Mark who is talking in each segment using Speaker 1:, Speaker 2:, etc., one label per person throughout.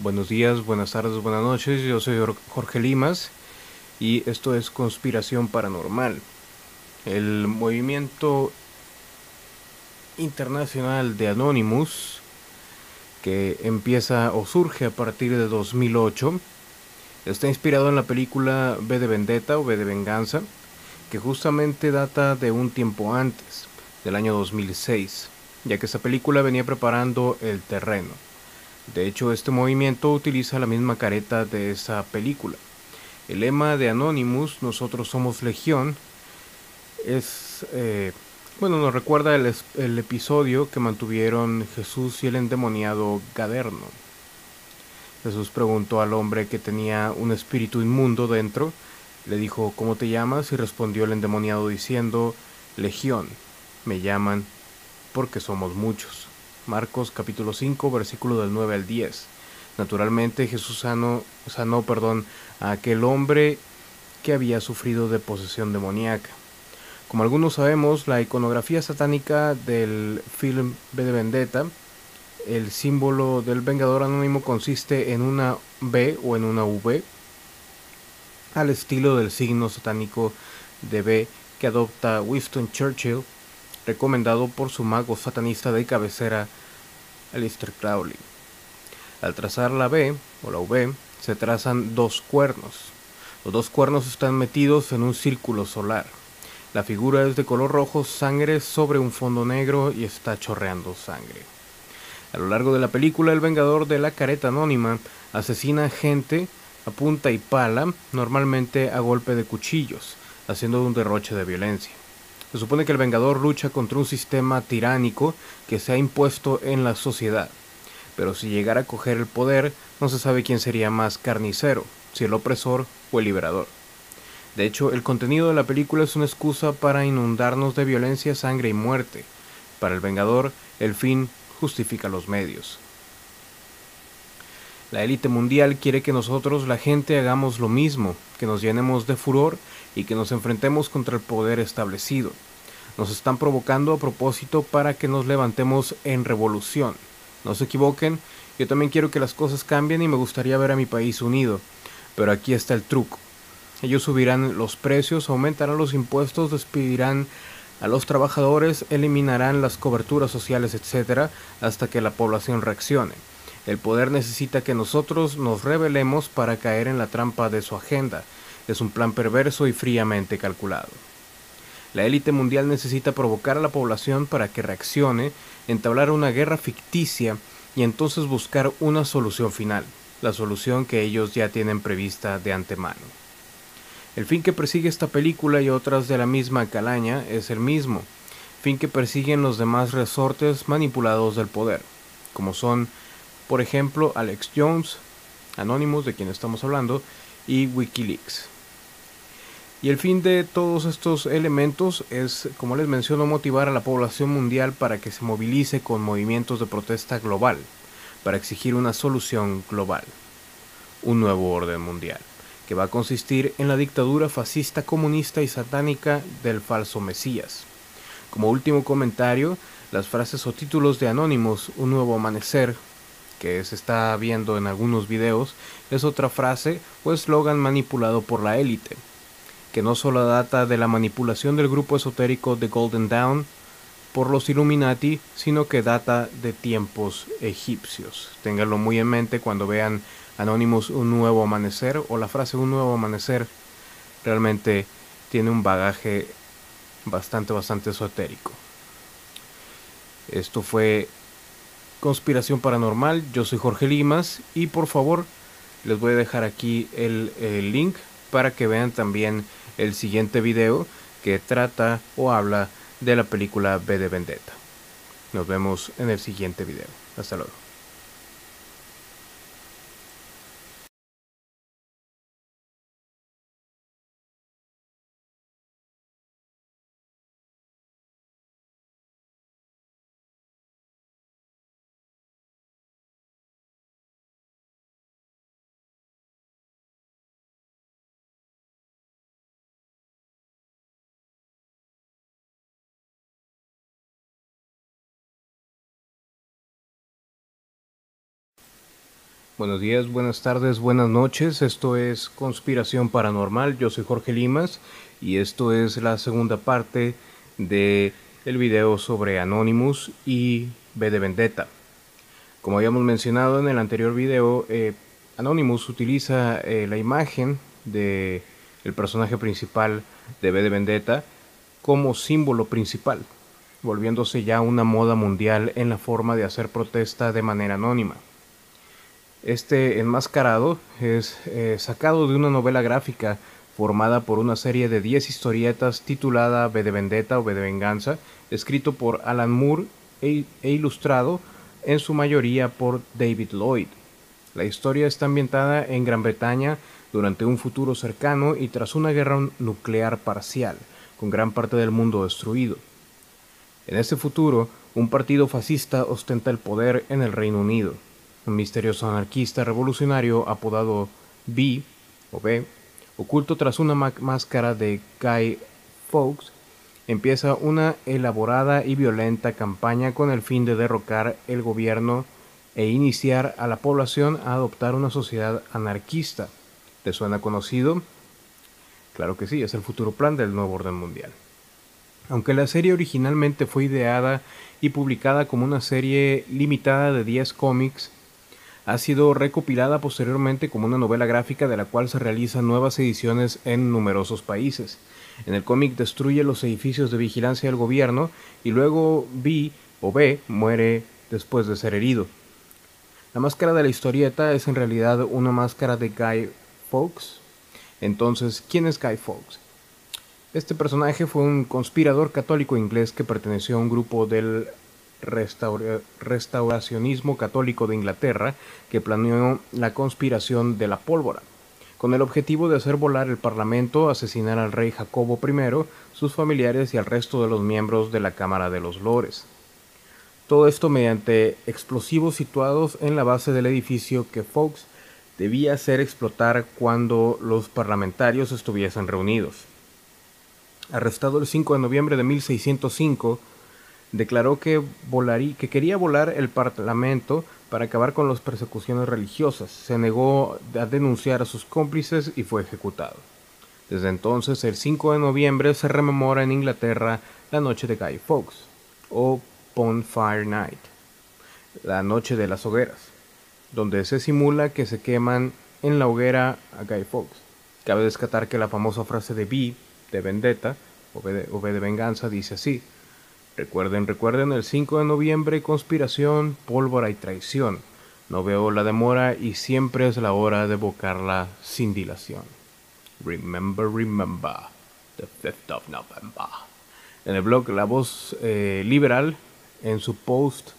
Speaker 1: Buenos días, buenas tardes, buenas noches. Yo soy Jorge Limas y esto es Conspiración Paranormal. El movimiento internacional de Anonymous, que empieza o surge a partir de 2008, está inspirado en la película V de Vendetta o V de Venganza, que justamente data de un tiempo antes, del año 2006, ya que esa película venía preparando el terreno de hecho, este movimiento utiliza la misma careta de esa película. El lema de Anonymous, Nosotros somos Legión, es, eh, bueno, nos recuerda el, el episodio que mantuvieron Jesús y el endemoniado Gaderno. Jesús preguntó al hombre que tenía un espíritu inmundo dentro, le dijo, ¿cómo te llamas? Y respondió el endemoniado diciendo, Legión, me llaman porque somos muchos. Marcos capítulo 5, versículo del 9 al 10. Naturalmente Jesús sanó, sanó perdón, a aquel hombre que había sufrido de posesión demoníaca. Como algunos sabemos, la iconografía satánica del film B de Vendetta, el símbolo del Vengador Anónimo consiste en una B o en una V, al estilo del signo satánico de B que adopta Winston Churchill recomendado por su mago satanista de cabecera, Alistair Crowley. Al trazar la B o la V, se trazan dos cuernos. Los dos cuernos están metidos en un círculo solar. La figura es de color rojo sangre sobre un fondo negro y está chorreando sangre. A lo largo de la película, el Vengador de la careta anónima asesina gente a punta y pala, normalmente a golpe de cuchillos, haciendo un derroche de violencia. Se supone que el Vengador lucha contra un sistema tiránico que se ha impuesto en la sociedad. Pero si llegara a coger el poder, no se sabe quién sería más carnicero, si el opresor o el liberador. De hecho, el contenido de la película es una excusa para inundarnos de violencia, sangre y muerte. Para el Vengador, el fin justifica los medios. La élite mundial quiere que nosotros, la gente, hagamos lo mismo, que nos llenemos de furor y que nos enfrentemos contra el poder establecido. Nos están provocando a propósito para que nos levantemos en revolución. No se equivoquen, yo también quiero que las cosas cambien y me gustaría ver a mi país unido. Pero aquí está el truco. Ellos subirán los precios, aumentarán los impuestos, despedirán a los trabajadores, eliminarán las coberturas sociales, etc., hasta que la población reaccione. El poder necesita que nosotros nos rebelemos para caer en la trampa de su agenda. Es un plan perverso y fríamente calculado. La élite mundial necesita provocar a la población para que reaccione, entablar una guerra ficticia y entonces buscar una solución final, la solución que ellos ya tienen prevista de antemano. El fin que persigue esta película y otras de la misma calaña es el mismo, fin que persiguen los demás resortes manipulados del poder, como son por ejemplo, Alex Jones, Anonymous, de quien estamos hablando, y Wikileaks. Y el fin de todos estos elementos es, como les menciono, motivar a la población mundial para que se movilice con movimientos de protesta global, para exigir una solución global, un nuevo orden mundial, que va a consistir en la dictadura fascista, comunista y satánica del falso Mesías. Como último comentario, las frases o títulos de Anonymous, Un nuevo amanecer, que se está viendo en algunos videos es otra frase o eslogan manipulado por la élite, que no solo data de la manipulación del grupo esotérico de Golden Dawn por los Illuminati, sino que data de tiempos egipcios. Ténganlo muy en mente cuando vean Anonymous un nuevo amanecer o la frase un nuevo amanecer realmente tiene un bagaje bastante bastante esotérico. Esto fue Conspiración Paranormal. Yo soy Jorge Limas y por favor les voy a dejar aquí el, link para que vean también el siguiente video que trata o habla de la película B de Vendetta. Nos vemos en el siguiente video. Hasta luego. Buenos días, buenas tardes, buenas noches. Esto es Conspiración Paranormal. Yo soy Jorge Limas y esto es la segunda parte de el video sobre Anonymous y B de Vendetta. Como habíamos mencionado en el anterior video, eh, Anonymous utiliza eh, la imagen de el personaje principal de B de Vendetta como símbolo principal, volviéndose ya una moda mundial en la forma de hacer protesta de manera anónima. Este enmascarado es eh, sacado de una novela gráfica formada por una serie de 10 historietas titulada B de Vendetta o B de Venganza, escrito por Alan Moore e, e ilustrado en su mayoría por David Lloyd. La historia está ambientada en Gran Bretaña durante un futuro cercano y tras una guerra nuclear parcial, con gran parte del mundo destruido. En este futuro, un partido fascista ostenta el poder en el Reino Unido un misterioso anarquista revolucionario apodado B o B, oculto tras una máscara de Guy Fawkes, empieza una elaborada y violenta campaña con el fin de derrocar el gobierno e iniciar a la población a adoptar una sociedad anarquista. ¿Te suena conocido? Claro que sí, es el futuro plan del nuevo orden mundial. Aunque la serie originalmente fue ideada y publicada como una serie limitada de 10 cómics, ha sido recopilada posteriormente como una novela gráfica de la cual se realizan nuevas ediciones en numerosos países. En el cómic destruye los edificios de vigilancia del gobierno y luego B o B muere después de ser herido. La máscara de la historieta es en realidad una máscara de Guy Fawkes. Entonces, ¿quién es Guy Fawkes? Este personaje fue un conspirador católico inglés que perteneció a un grupo del restauracionismo católico de Inglaterra que planeó la conspiración de la pólvora, con el objetivo de hacer volar el Parlamento, asesinar al rey Jacobo I, sus familiares y al resto de los miembros de la Cámara de los Lores. Todo esto mediante explosivos situados en la base del edificio que Fox debía hacer explotar cuando los parlamentarios estuviesen reunidos. Arrestado el 5 de noviembre de 1605, declaró que, que quería volar el Parlamento para acabar con las persecuciones religiosas. Se negó a denunciar a sus cómplices y fue ejecutado. Desde entonces, el 5 de noviembre se rememora en Inglaterra la noche de Guy Fawkes, o Bonfire Night, la noche de las hogueras, donde se simula que se queman en la hoguera a Guy Fawkes. Cabe descatar que la famosa frase de B, de vendetta, o o de venganza, dice así, Recuerden, recuerden el 5 de noviembre, conspiración, pólvora y traición. No veo la demora y siempre es la hora de evocarla sin dilación. Remember, remember, the 5th of November. En el blog La Voz eh, Liberal, en su post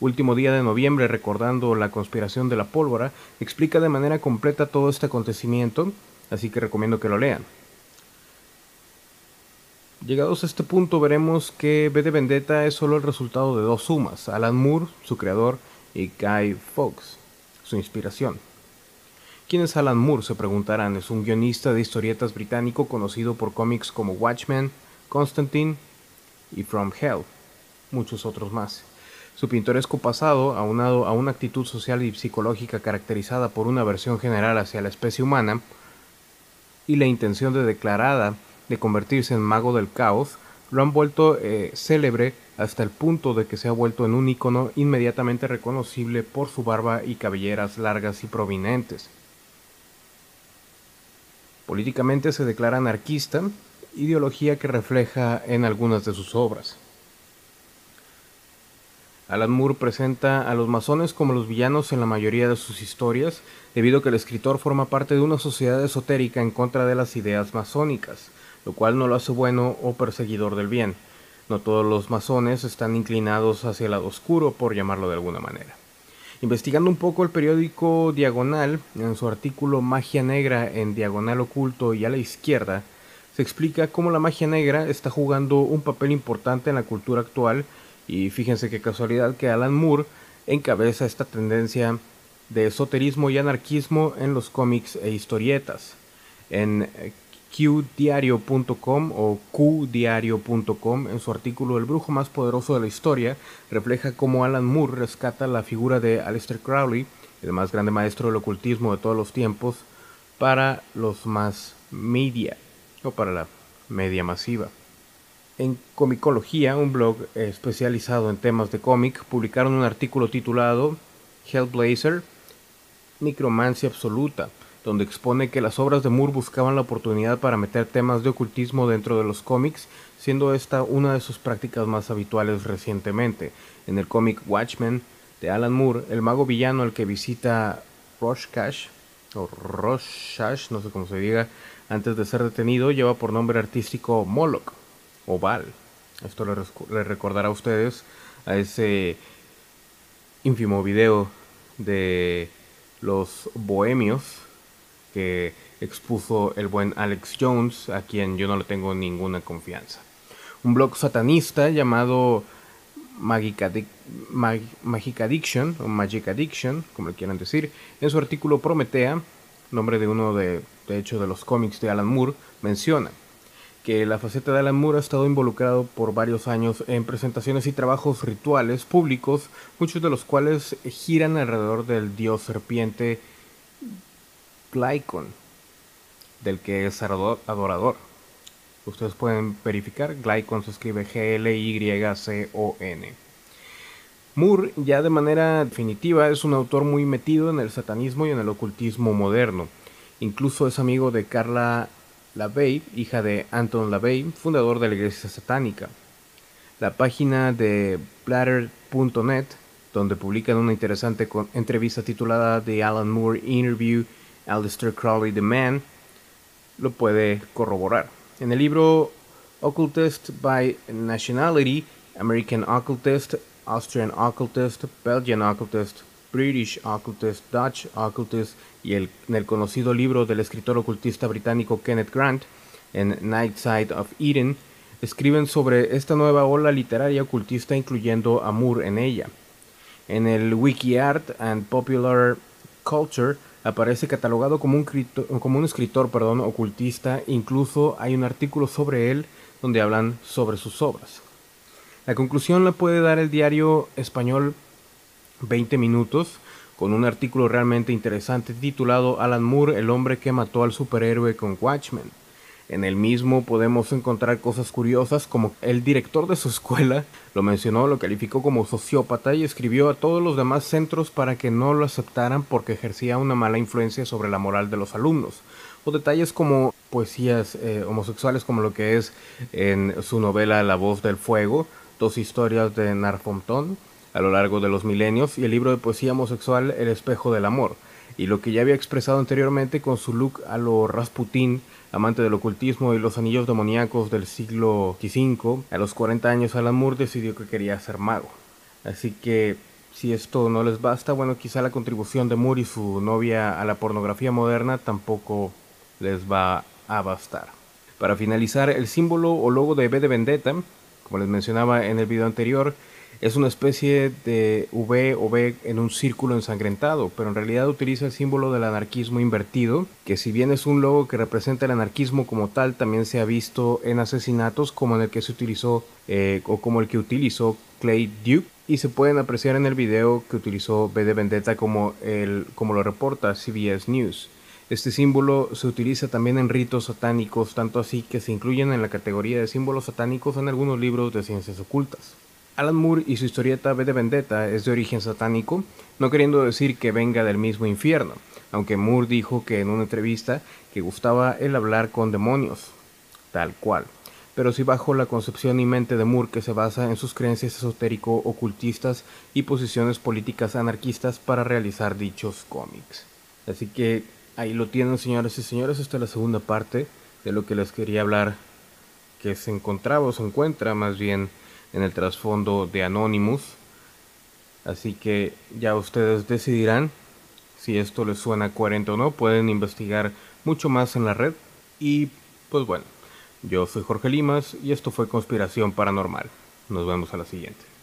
Speaker 1: último día de noviembre recordando la conspiración de la pólvora, explica de manera completa todo este acontecimiento, así que recomiendo que lo lean. Llegados a este punto veremos que B de Vendetta es solo el resultado de dos sumas, Alan Moore, su creador, y Guy Fawkes, su inspiración. ¿Quién es Alan Moore? se preguntarán. Es un guionista de historietas británico conocido por cómics como Watchmen, Constantine y From Hell, muchos otros más. Su pintoresco pasado, aunado a una actitud social y psicológica caracterizada por una aversión general hacia la especie humana, y la intención de declarada de convertirse en mago del caos, lo han vuelto eh, célebre hasta el punto de que se ha vuelto en un icono inmediatamente reconocible por su barba y cabelleras largas y prominentes. Políticamente se declara anarquista, ideología que refleja en algunas de sus obras. Alan Moore presenta a los masones como los villanos en la mayoría de sus historias, debido a que el escritor forma parte de una sociedad esotérica en contra de las ideas masónicas, lo cual no lo hace bueno o perseguidor del bien. No todos los masones están inclinados hacia el lado oscuro, por llamarlo de alguna manera. Investigando un poco el periódico Diagonal, en su artículo Magia Negra en Diagonal Oculto y a la izquierda, se explica cómo la magia negra está jugando un papel importante en la cultura actual y fíjense qué casualidad que Alan Moore encabeza esta tendencia de esoterismo y anarquismo en los cómics e historietas. En qdiario.com o qdiario.com en su artículo El brujo más poderoso de la historia refleja cómo Alan Moore rescata la figura de Aleister Crowley el más grande maestro del ocultismo de todos los tiempos, para los más media o para la media masiva. En Comicología, un blog especializado en temas de cómic, publicaron un artículo titulado Hellblazer, Necromancia Absoluta, donde expone que las obras de Moore buscaban la oportunidad para meter temas de ocultismo dentro de los cómics, siendo esta una de sus prácticas más habituales recientemente. En el cómic Watchmen de Alan Moore, el mago villano al que visita Rorschach, o Rorschach, no sé cómo se diga, antes de ser detenido, lleva por nombre artístico Moloch o Val. Esto le recordará a ustedes a ese ínfimo video de los bohemios que expuso el buen Alex Jones, a quien yo no le tengo ninguna confianza. Un blog satanista llamado Magic, Addiction, o Magic Addiction, como le quieran decir, en su artículo Prometea, nombre de uno de, de hecho de los cómics de Alan Moore, menciona que la faceta de Alan Moore ha estado involucrado por varios años en presentaciones y trabajos rituales públicos, muchos de los cuales giran alrededor del dios serpiente Glycon, del que es adorador. Ustedes pueden verificar, Glycon se escribe G-L-Y-C-O-N. Moore, ya de manera definitiva, es un autor muy metido en el satanismo y en el ocultismo moderno. Incluso es amigo de Carla LaVey, hija de Anton LaVey, fundador de la Iglesia Satánica. La página de Bladder.net, donde publican una interesante entrevista titulada The Alan Moore Interview Alistair Crowley the Man, lo puede corroborar. En el libro Occultist by Nationality, American Occultist, Austrian Occultist, Belgian Occultist, British Occultist, Dutch Occultist y el, en el conocido libro del escritor ocultista británico Kenneth Grant, en Night Side of Eden, escriben sobre esta nueva ola literaria ocultista incluyendo a Moore en ella. En el WikiArt and Popular Culture aparece catalogado como un, como un escritor perdón, ocultista, incluso hay un artículo sobre él donde hablan sobre sus obras. La conclusión la puede dar el diario español 20 minutos con un artículo realmente interesante titulado Alan Moore, el hombre que mató al superhéroe con Watchmen. En el mismo podemos encontrar cosas curiosas como el director de su escuela lo mencionó, lo calificó como sociópata y escribió a todos los demás centros para que no lo aceptaran porque ejercía una mala influencia sobre la moral de los alumnos. O detalles como poesías eh, homosexuales como lo que es en su novela La voz del fuego, dos historias de Narfontón, a lo largo de los milenios y el libro de poesía homosexual El espejo del amor, y lo que ya había expresado anteriormente con su look a lo Rasputín, amante del ocultismo y los anillos demoníacos del siglo V, a los 40 años Alan Moore decidió que quería ser mago. Así que si esto no les basta, bueno, quizá la contribución de Moore y su novia a la pornografía moderna tampoco les va a bastar. Para finalizar, el símbolo o logo de B de Vendetta, como les mencionaba en el video anterior, es una especie de V o B en un círculo ensangrentado, pero en realidad utiliza el símbolo del anarquismo invertido, que si bien es un logo que representa el anarquismo como tal, también se ha visto en asesinatos como en el que se utilizó eh, o como el que utilizó Clay Duke y se pueden apreciar en el video que utilizó B de Vendetta como, el, como lo reporta CBS News. Este símbolo se utiliza también en ritos satánicos, tanto así que se incluyen en la categoría de símbolos satánicos en algunos libros de ciencias ocultas. Alan Moore y su historieta B de Vendetta es de origen satánico, no queriendo decir que venga del mismo infierno, aunque Moore dijo que en una entrevista que gustaba el hablar con demonios, tal cual, pero sí bajo la concepción y mente de Moore que se basa en sus creencias esotérico-ocultistas y posiciones políticas anarquistas para realizar dichos cómics. Así que ahí lo tienen señores y señores, esta es la segunda parte de lo que les quería hablar, que se encontraba o se encuentra más bien en el trasfondo de Anonymous. Así que ya ustedes decidirán si esto les suena coherente o no. Pueden investigar mucho más en la red. Y pues bueno, yo soy Jorge Limas y esto fue Conspiración Paranormal. Nos vemos a la siguiente.